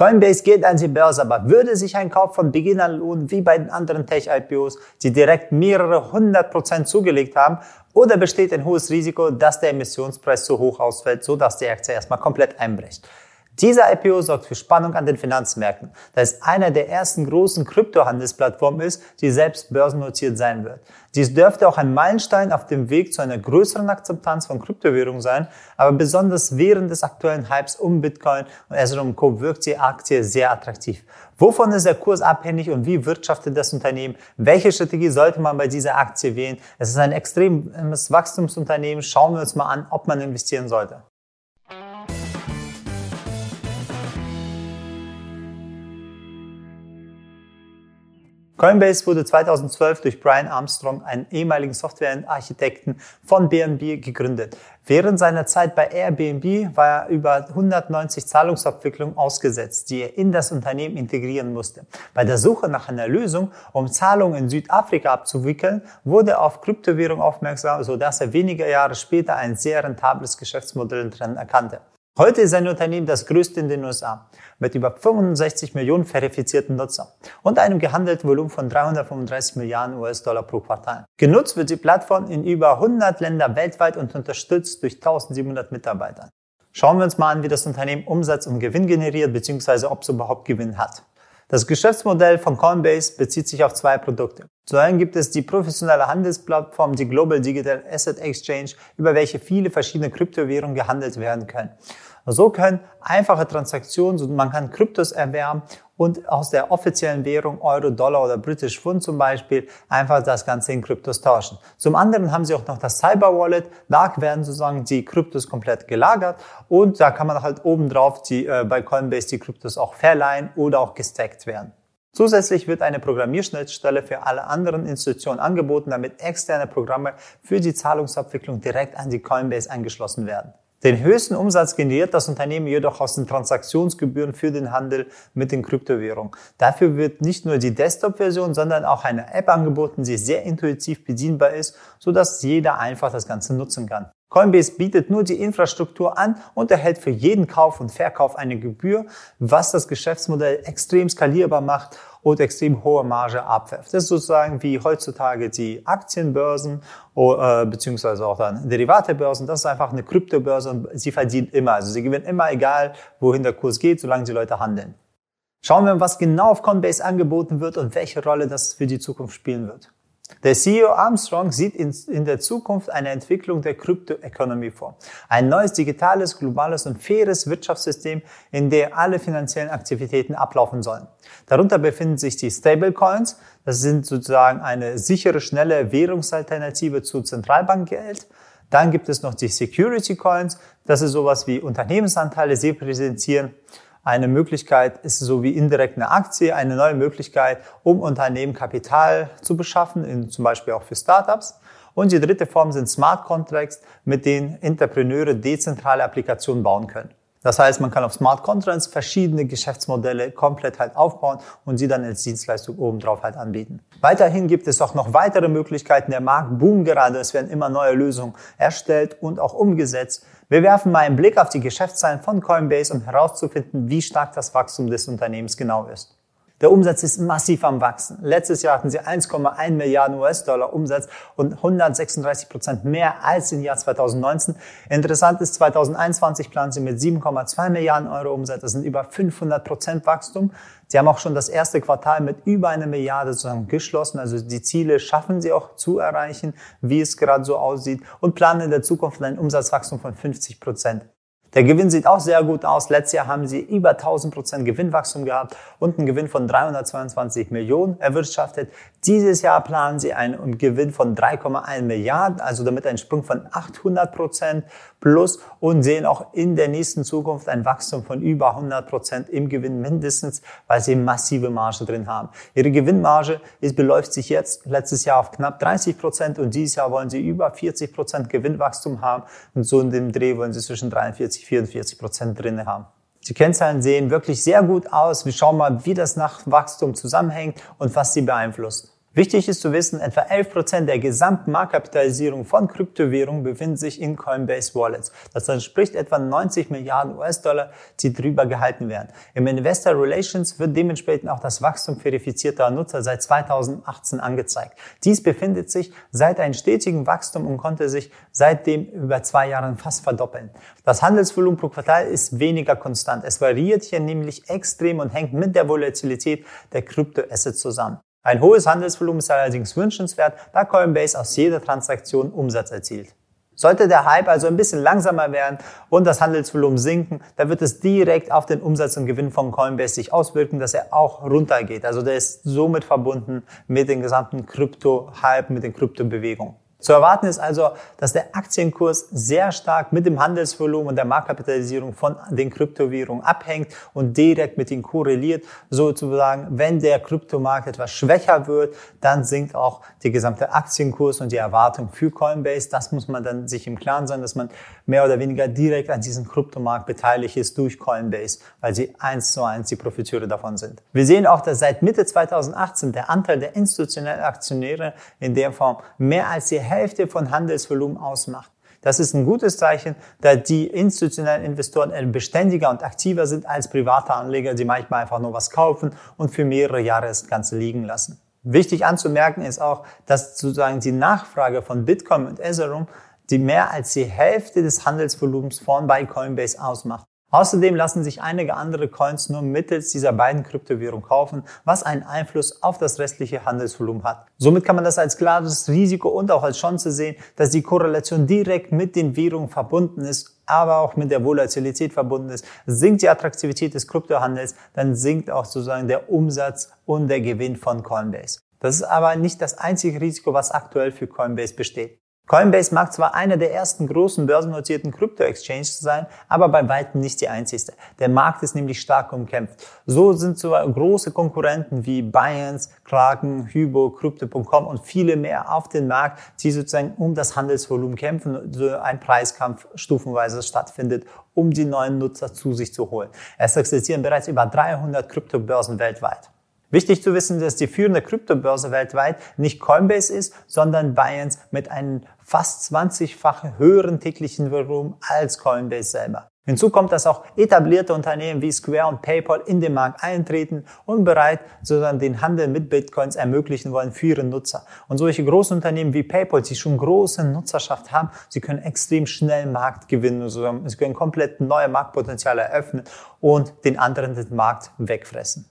Coinbase geht an die Börse, aber würde sich ein Kauf von Beginn an lohnen, wie bei den anderen Tech-IPOs, die direkt mehrere hundert Prozent zugelegt haben, oder besteht ein hohes Risiko, dass der Emissionspreis zu hoch ausfällt, sodass die Aktie erstmal komplett einbricht? Dieser IPO sorgt für Spannung an den Finanzmärkten, da es einer der ersten großen Kryptohandelsplattformen ist, die selbst börsennotiert sein wird. Dies dürfte auch ein Meilenstein auf dem Weg zu einer größeren Akzeptanz von Kryptowährungen sein, aber besonders während des aktuellen Hypes um Bitcoin und Ethereum Co. wirkt die Aktie sehr attraktiv. Wovon ist der Kurs abhängig und wie wirtschaftet das Unternehmen? Welche Strategie sollte man bei dieser Aktie wählen? Es ist ein extremes Wachstumsunternehmen. Schauen wir uns mal an, ob man investieren sollte. Coinbase wurde 2012 durch Brian Armstrong, einen ehemaligen Softwarearchitekten von BNB, gegründet. Während seiner Zeit bei Airbnb war er über 190 Zahlungsabwicklungen ausgesetzt, die er in das Unternehmen integrieren musste. Bei der Suche nach einer Lösung, um Zahlungen in Südafrika abzuwickeln, wurde er auf Kryptowährung aufmerksam, sodass er wenige Jahre später ein sehr rentables Geschäftsmodell drin erkannte. Heute ist sein Unternehmen das größte in den USA mit über 65 Millionen verifizierten Nutzern und einem gehandelten Volumen von 335 Milliarden US-Dollar pro Quartal. Genutzt wird die Plattform in über 100 Länder weltweit und unterstützt durch 1700 Mitarbeiter. Schauen wir uns mal an, wie das Unternehmen Umsatz und Gewinn generiert bzw. ob es überhaupt Gewinn hat. Das Geschäftsmodell von Coinbase bezieht sich auf zwei Produkte. Zu einem gibt es die professionelle Handelsplattform, die Global Digital Asset Exchange, über welche viele verschiedene Kryptowährungen gehandelt werden können. So können einfache Transaktionen, man kann Kryptos erwerben und aus der offiziellen Währung Euro, Dollar oder British Pfund zum Beispiel einfach das Ganze in Kryptos tauschen. Zum anderen haben sie auch noch das Cyber Wallet. Da werden sozusagen die Kryptos komplett gelagert und da kann man halt obendrauf die, äh, bei Coinbase die Kryptos auch verleihen oder auch gestackt werden. Zusätzlich wird eine Programmierschnittstelle für alle anderen Institutionen angeboten, damit externe Programme für die Zahlungsabwicklung direkt an die Coinbase angeschlossen werden. Den höchsten Umsatz generiert das Unternehmen jedoch aus den Transaktionsgebühren für den Handel mit den Kryptowährungen. Dafür wird nicht nur die Desktop-Version, sondern auch eine App angeboten, die sehr intuitiv bedienbar ist, sodass jeder einfach das Ganze nutzen kann. Coinbase bietet nur die Infrastruktur an und erhält für jeden Kauf und Verkauf eine Gebühr, was das Geschäftsmodell extrem skalierbar macht und extrem hohe Marge abwerft. Das ist sozusagen wie heutzutage die Aktienbörsen äh, beziehungsweise auch dann Derivatebörsen. Das ist einfach eine Kryptobörse und sie verdient immer. Also sie gewinnen immer, egal wohin der Kurs geht, solange die Leute handeln. Schauen wir, was genau auf Coinbase angeboten wird und welche Rolle das für die Zukunft spielen wird. Der CEO Armstrong sieht in, der Zukunft eine Entwicklung der Kryptoeconomy vor. Ein neues digitales, globales und faires Wirtschaftssystem, in der alle finanziellen Aktivitäten ablaufen sollen. Darunter befinden sich die Stablecoins. Das sind sozusagen eine sichere, schnelle Währungsalternative zu Zentralbankgeld. Dann gibt es noch die Security Coins. Das ist sowas wie Unternehmensanteile. Sie präsentieren eine Möglichkeit ist so wie indirekt eine Aktie, eine neue Möglichkeit, um Unternehmen Kapital zu beschaffen, in, zum Beispiel auch für Startups. Und die dritte Form sind Smart Contracts, mit denen Entrepreneure dezentrale Applikationen bauen können. Das heißt, man kann auf Smart Contracts verschiedene Geschäftsmodelle komplett halt aufbauen und sie dann als Dienstleistung obendrauf halt anbieten. Weiterhin gibt es auch noch weitere Möglichkeiten. Der Markt boomt gerade. Es werden immer neue Lösungen erstellt und auch umgesetzt. Wir werfen mal einen Blick auf die Geschäftszahlen von Coinbase, um herauszufinden, wie stark das Wachstum des Unternehmens genau ist. Der Umsatz ist massiv am Wachsen. Letztes Jahr hatten sie 1,1 Milliarden US-Dollar Umsatz und 136 Prozent mehr als im Jahr 2019. Interessant ist, 2021 planen sie mit 7,2 Milliarden Euro Umsatz. Das sind über 500 Prozent Wachstum. Sie haben auch schon das erste Quartal mit über eine Milliarde sozusagen geschlossen. Also die Ziele schaffen sie auch zu erreichen, wie es gerade so aussieht und planen in der Zukunft ein Umsatzwachstum von 50 Prozent. Der Gewinn sieht auch sehr gut aus. Letztes Jahr haben sie über 1000 Prozent Gewinnwachstum gehabt und einen Gewinn von 322 Millionen erwirtschaftet. Dieses Jahr planen sie einen Gewinn von 3,1 Milliarden, also damit ein Sprung von 800 Prozent plus und sehen auch in der nächsten Zukunft ein Wachstum von über 100 Prozent im Gewinn mindestens, weil sie massive Marge drin haben. Ihre Gewinnmarge ist, beläuft sich jetzt letztes Jahr auf knapp 30 Prozent und dieses Jahr wollen sie über 40 Prozent Gewinnwachstum haben und so in dem Dreh wollen sie zwischen 43 44 Prozent drin haben. Die Kennzahlen sehen wirklich sehr gut aus. Wir schauen mal, wie das nach Wachstum zusammenhängt und was sie beeinflusst. Wichtig ist zu wissen, etwa 11% der gesamten Marktkapitalisierung von Kryptowährungen befinden sich in Coinbase Wallets. Das entspricht etwa 90 Milliarden US-Dollar, die drüber gehalten werden. Im Investor Relations wird dementsprechend auch das Wachstum verifizierter Nutzer seit 2018 angezeigt. Dies befindet sich seit einem stetigen Wachstum und konnte sich seitdem über zwei Jahren fast verdoppeln. Das Handelsvolumen pro Quartal ist weniger konstant. Es variiert hier nämlich extrem und hängt mit der Volatilität der Kryptoassets zusammen. Ein hohes Handelsvolumen ist allerdings wünschenswert, da Coinbase aus jeder Transaktion Umsatz erzielt. Sollte der Hype also ein bisschen langsamer werden und das Handelsvolumen sinken, dann wird es direkt auf den Umsatz und Gewinn von Coinbase sich auswirken, dass er auch runtergeht. Also der ist somit verbunden mit dem gesamten Krypto-Hype, mit den Kryptobewegungen. Zu erwarten ist also, dass der Aktienkurs sehr stark mit dem Handelsvolumen und der Marktkapitalisierung von den Kryptowährungen abhängt und direkt mit ihnen korreliert. Sozusagen, wenn der Kryptomarkt etwas schwächer wird, dann sinkt auch der gesamte Aktienkurs und die Erwartung für Coinbase. Das muss man dann sich im Klaren sein, dass man mehr oder weniger direkt an diesem Kryptomarkt beteiligt ist durch Coinbase, weil sie eins zu eins die Profiteure davon sind. Wir sehen auch, dass seit Mitte 2018 der Anteil der institutionellen Aktionäre in der Form mehr als die Hälfte von Handelsvolumen ausmacht. Das ist ein gutes Zeichen, da die institutionellen Investoren beständiger und aktiver sind als private Anleger, die manchmal einfach nur was kaufen und für mehrere Jahre das Ganze liegen lassen. Wichtig anzumerken ist auch, dass sozusagen die Nachfrage von Bitcoin und Ethereum die mehr als die Hälfte des Handelsvolumens von bei Coinbase ausmacht. Außerdem lassen sich einige andere Coins nur mittels dieser beiden Kryptowährungen kaufen, was einen Einfluss auf das restliche Handelsvolumen hat. Somit kann man das als klares Risiko und auch als Chance sehen, dass die Korrelation direkt mit den Währungen verbunden ist, aber auch mit der Volatilität verbunden ist. Sinkt die Attraktivität des Kryptohandels, dann sinkt auch sozusagen der Umsatz und der Gewinn von Coinbase. Das ist aber nicht das einzige Risiko, was aktuell für Coinbase besteht. Coinbase mag zwar einer der ersten großen börsennotierten Krypto-Exchanges sein, aber bei weitem nicht die einzigste. Der Markt ist nämlich stark umkämpft. So sind so große Konkurrenten wie Binance, Kraken, Hybo, Crypto.com und viele mehr auf den Markt, die sozusagen um das Handelsvolumen kämpfen so ein Preiskampf stufenweise stattfindet, um die neuen Nutzer zu sich zu holen. Es existieren bereits über 300 Kryptobörsen weltweit. Wichtig zu wissen, dass die führende Kryptobörse weltweit nicht Coinbase ist, sondern Binance mit einem fast 20-fachen höheren täglichen Volumen als Coinbase selber. Hinzu kommt, dass auch etablierte Unternehmen wie Square und PayPal in den Markt eintreten und bereit sozusagen den Handel mit Bitcoins ermöglichen wollen für ihre Nutzer. Und solche großen Unternehmen wie PayPal, die schon große Nutzerschaft haben, sie können extrem schnell Markt gewinnen. Sie können komplett neue Marktpotenziale eröffnen und den anderen den Markt wegfressen.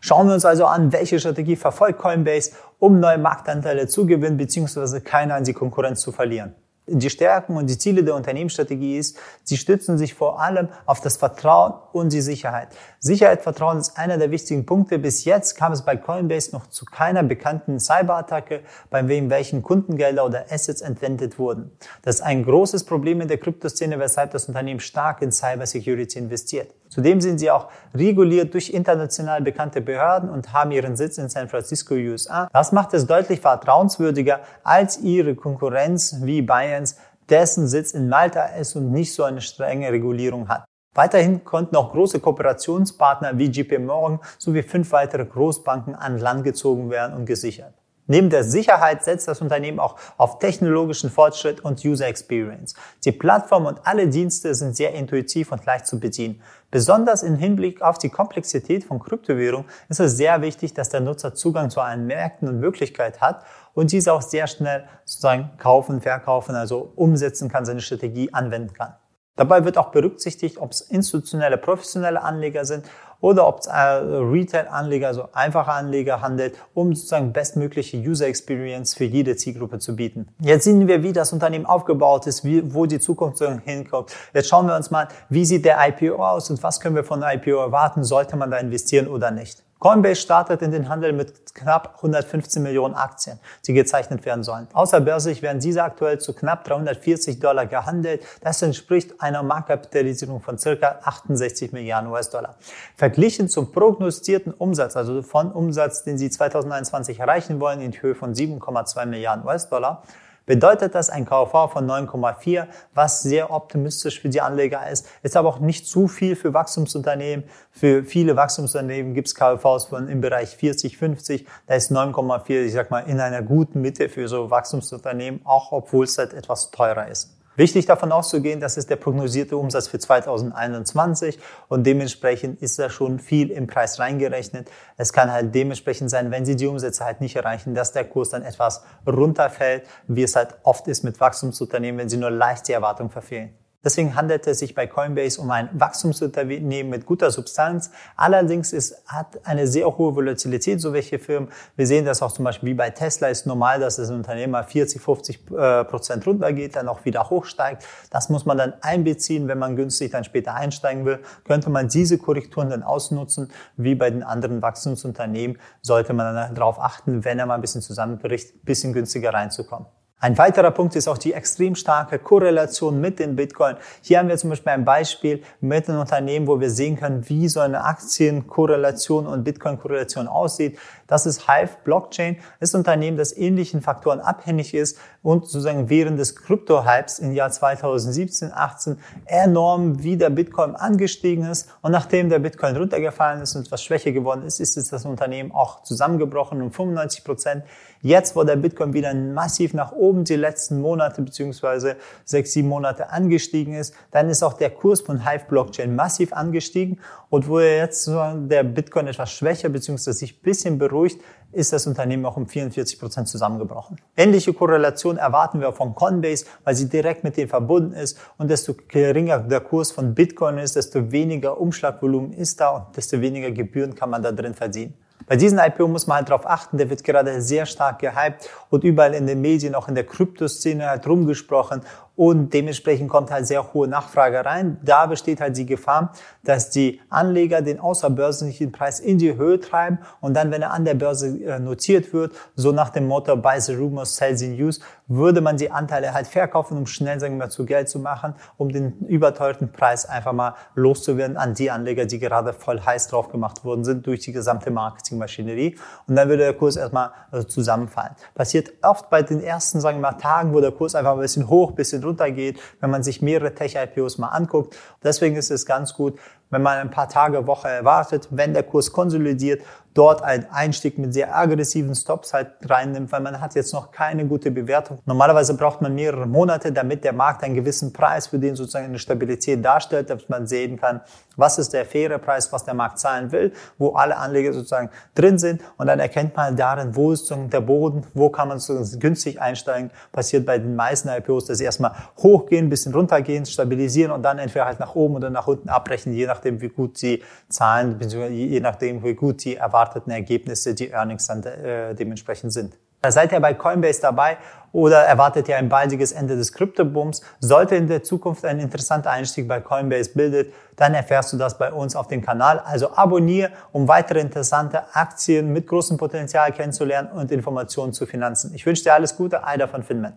Schauen wir uns also an, welche Strategie verfolgt Coinbase, um neue Marktanteile zu gewinnen bzw. keine an die Konkurrenz zu verlieren die Stärken und die Ziele der Unternehmensstrategie ist, sie stützen sich vor allem auf das Vertrauen und die Sicherheit. Sicherheit, Vertrauen ist einer der wichtigen Punkte. Bis jetzt kam es bei Coinbase noch zu keiner bekannten Cyberattacke, bei wem welchen Kundengelder oder Assets entwendet wurden. Das ist ein großes Problem in der Kryptoszene, weshalb das Unternehmen stark in Cybersecurity investiert. Zudem sind sie auch reguliert durch international bekannte Behörden und haben ihren Sitz in San Francisco, USA. Das macht es deutlich vertrauenswürdiger als ihre Konkurrenz wie Binance, dessen Sitz in Malta ist und nicht so eine strenge Regulierung hat. Weiterhin konnten auch große Kooperationspartner wie JP Morgan sowie fünf weitere Großbanken an Land gezogen werden und gesichert. Neben der Sicherheit setzt das Unternehmen auch auf technologischen Fortschritt und User Experience. Die Plattform und alle Dienste sind sehr intuitiv und leicht zu bedienen. Besonders im Hinblick auf die Komplexität von Kryptowährungen ist es sehr wichtig, dass der Nutzer Zugang zu allen Märkten und Möglichkeiten hat und diese auch sehr schnell sozusagen kaufen, verkaufen, also umsetzen kann, seine Strategie anwenden kann. Dabei wird auch berücksichtigt, ob es institutionelle, professionelle Anleger sind oder ob es äh, Retail-Anleger, also einfache Anleger handelt, um sozusagen bestmögliche User Experience für jede Zielgruppe zu bieten. Jetzt sehen wir, wie das Unternehmen aufgebaut ist, wie, wo die Zukunft hinkommt. Jetzt schauen wir uns mal, wie sieht der IPO aus und was können wir von IPO erwarten, sollte man da investieren oder nicht. Coinbase startet in den Handel mit knapp 115 Millionen Aktien, die gezeichnet werden sollen. Außerbörslich werden diese aktuell zu knapp 340 Dollar gehandelt. Das entspricht einer Marktkapitalisierung von circa 68 Milliarden US-Dollar. Verglichen zum prognostizierten Umsatz, also von Umsatz, den sie 2021 erreichen wollen, in Höhe von 7,2 Milliarden US-Dollar, bedeutet das ein KV von 9,4, was sehr optimistisch für die Anleger ist, ist aber auch nicht zu viel für Wachstumsunternehmen. Für viele Wachstumsunternehmen gibt es KVs von im Bereich 40, 50, da ist 9,4, ich sag mal, in einer guten Mitte für so Wachstumsunternehmen, auch obwohl es halt etwas teurer ist. Wichtig davon auszugehen, das ist der prognosierte Umsatz für 2021 und dementsprechend ist da schon viel im Preis reingerechnet. Es kann halt dementsprechend sein, wenn Sie die Umsätze halt nicht erreichen, dass der Kurs dann etwas runterfällt, wie es halt oft ist mit Wachstumsunternehmen, wenn sie nur leicht die Erwartung verfehlen. Deswegen handelt es sich bei Coinbase um ein Wachstumsunternehmen mit guter Substanz. Allerdings ist, hat eine sehr hohe Volatilität, so welche Firmen. Wir sehen das auch zum Beispiel wie bei Tesla ist normal, dass das Unternehmen mal 40, 50 äh, Prozent runtergeht, dann auch wieder hochsteigt. Das muss man dann einbeziehen, wenn man günstig dann später einsteigen will. Könnte man diese Korrekturen dann ausnutzen, wie bei den anderen Wachstumsunternehmen, sollte man dann darauf achten, wenn er mal ein bisschen zusammenbricht, bisschen günstiger reinzukommen. Ein weiterer Punkt ist auch die extrem starke Korrelation mit den Bitcoin. Hier haben wir zum Beispiel ein Beispiel mit einem Unternehmen, wo wir sehen können, wie so eine Aktienkorrelation und Bitcoin-Korrelation aussieht. Das ist Hive Blockchain. Das ist ein Unternehmen, das ähnlichen Faktoren abhängig ist und sozusagen während des Krypto-Hypes im Jahr 2017, 18 enorm wie der Bitcoin angestiegen ist. Und nachdem der Bitcoin runtergefallen ist und etwas schwächer geworden ist, ist das Unternehmen auch zusammengebrochen um 95 Prozent. Jetzt, wo der Bitcoin wieder massiv nach oben die letzten Monate beziehungsweise sechs, sieben Monate angestiegen ist, dann ist auch der Kurs von Hive Blockchain massiv angestiegen. Und wo jetzt der Bitcoin etwas schwächer beziehungsweise sich bisschen beruhigt, ist das Unternehmen auch um 44 Prozent zusammengebrochen. Ähnliche Korrelation erwarten wir von Coinbase, weil sie direkt mit denen verbunden ist und desto geringer der Kurs von Bitcoin ist, desto weniger Umschlagvolumen ist da und desto weniger Gebühren kann man da drin verdienen. Bei diesem IPO muss man halt darauf achten, der wird gerade sehr stark gehypt und überall in den Medien, auch in der Kryptoszene halt rumgesprochen und dementsprechend kommt halt sehr hohe Nachfrage rein. Da besteht halt die Gefahr, dass die Anleger den außerbörslichen Preis in die Höhe treiben und dann, wenn er an der Börse äh, notiert wird, so nach dem Motto Buy the Rumors, Sell the News, würde man die Anteile halt verkaufen, um schnell, sagen wir mal, zu Geld zu machen, um den überteuerten Preis einfach mal loszuwerden an die Anleger, die gerade voll heiß drauf gemacht worden sind durch die gesamte Marketingmaschinerie. Und dann würde der Kurs erstmal also zusammenfallen. Passiert oft bei den ersten, sagen wir mal, Tagen, wo der Kurs einfach ein bisschen hoch, ein bisschen runtergeht, wenn man sich mehrere Tech-IPOs mal anguckt. Deswegen ist es ganz gut, wenn man ein paar Tage, Woche erwartet, wenn der Kurs konsolidiert, dort einen Einstieg mit sehr aggressiven Stops halt reinnimmt, weil man hat jetzt noch keine gute Bewertung. Normalerweise braucht man mehrere Monate, damit der Markt einen gewissen Preis für den sozusagen eine Stabilität darstellt, damit man sehen kann, was ist der faire Preis, was der Markt zahlen will, wo alle Anleger sozusagen drin sind und dann erkennt man darin, wo ist sozusagen der Boden, wo kann man sozusagen günstig einsteigen. Passiert bei den meisten IPOs, dass sie erstmal hochgehen, bisschen runtergehen, stabilisieren und dann entweder halt nach oben oder nach unten abbrechen, je nachdem, wie gut sie zahlen, je nachdem, wie gut die erwarteten Ergebnisse, die Earnings dann äh, dementsprechend sind. Da seid ihr bei Coinbase dabei oder erwartet ihr ein baldiges Ende des Kryptobooms? Sollte in der Zukunft ein interessanter Einstieg bei Coinbase bildet, dann erfährst du das bei uns auf dem Kanal. Also abonniere, um weitere interessante Aktien mit großem Potenzial kennenzulernen und Informationen zu Finanzen. Ich wünsche dir alles Gute, Aida von Finment.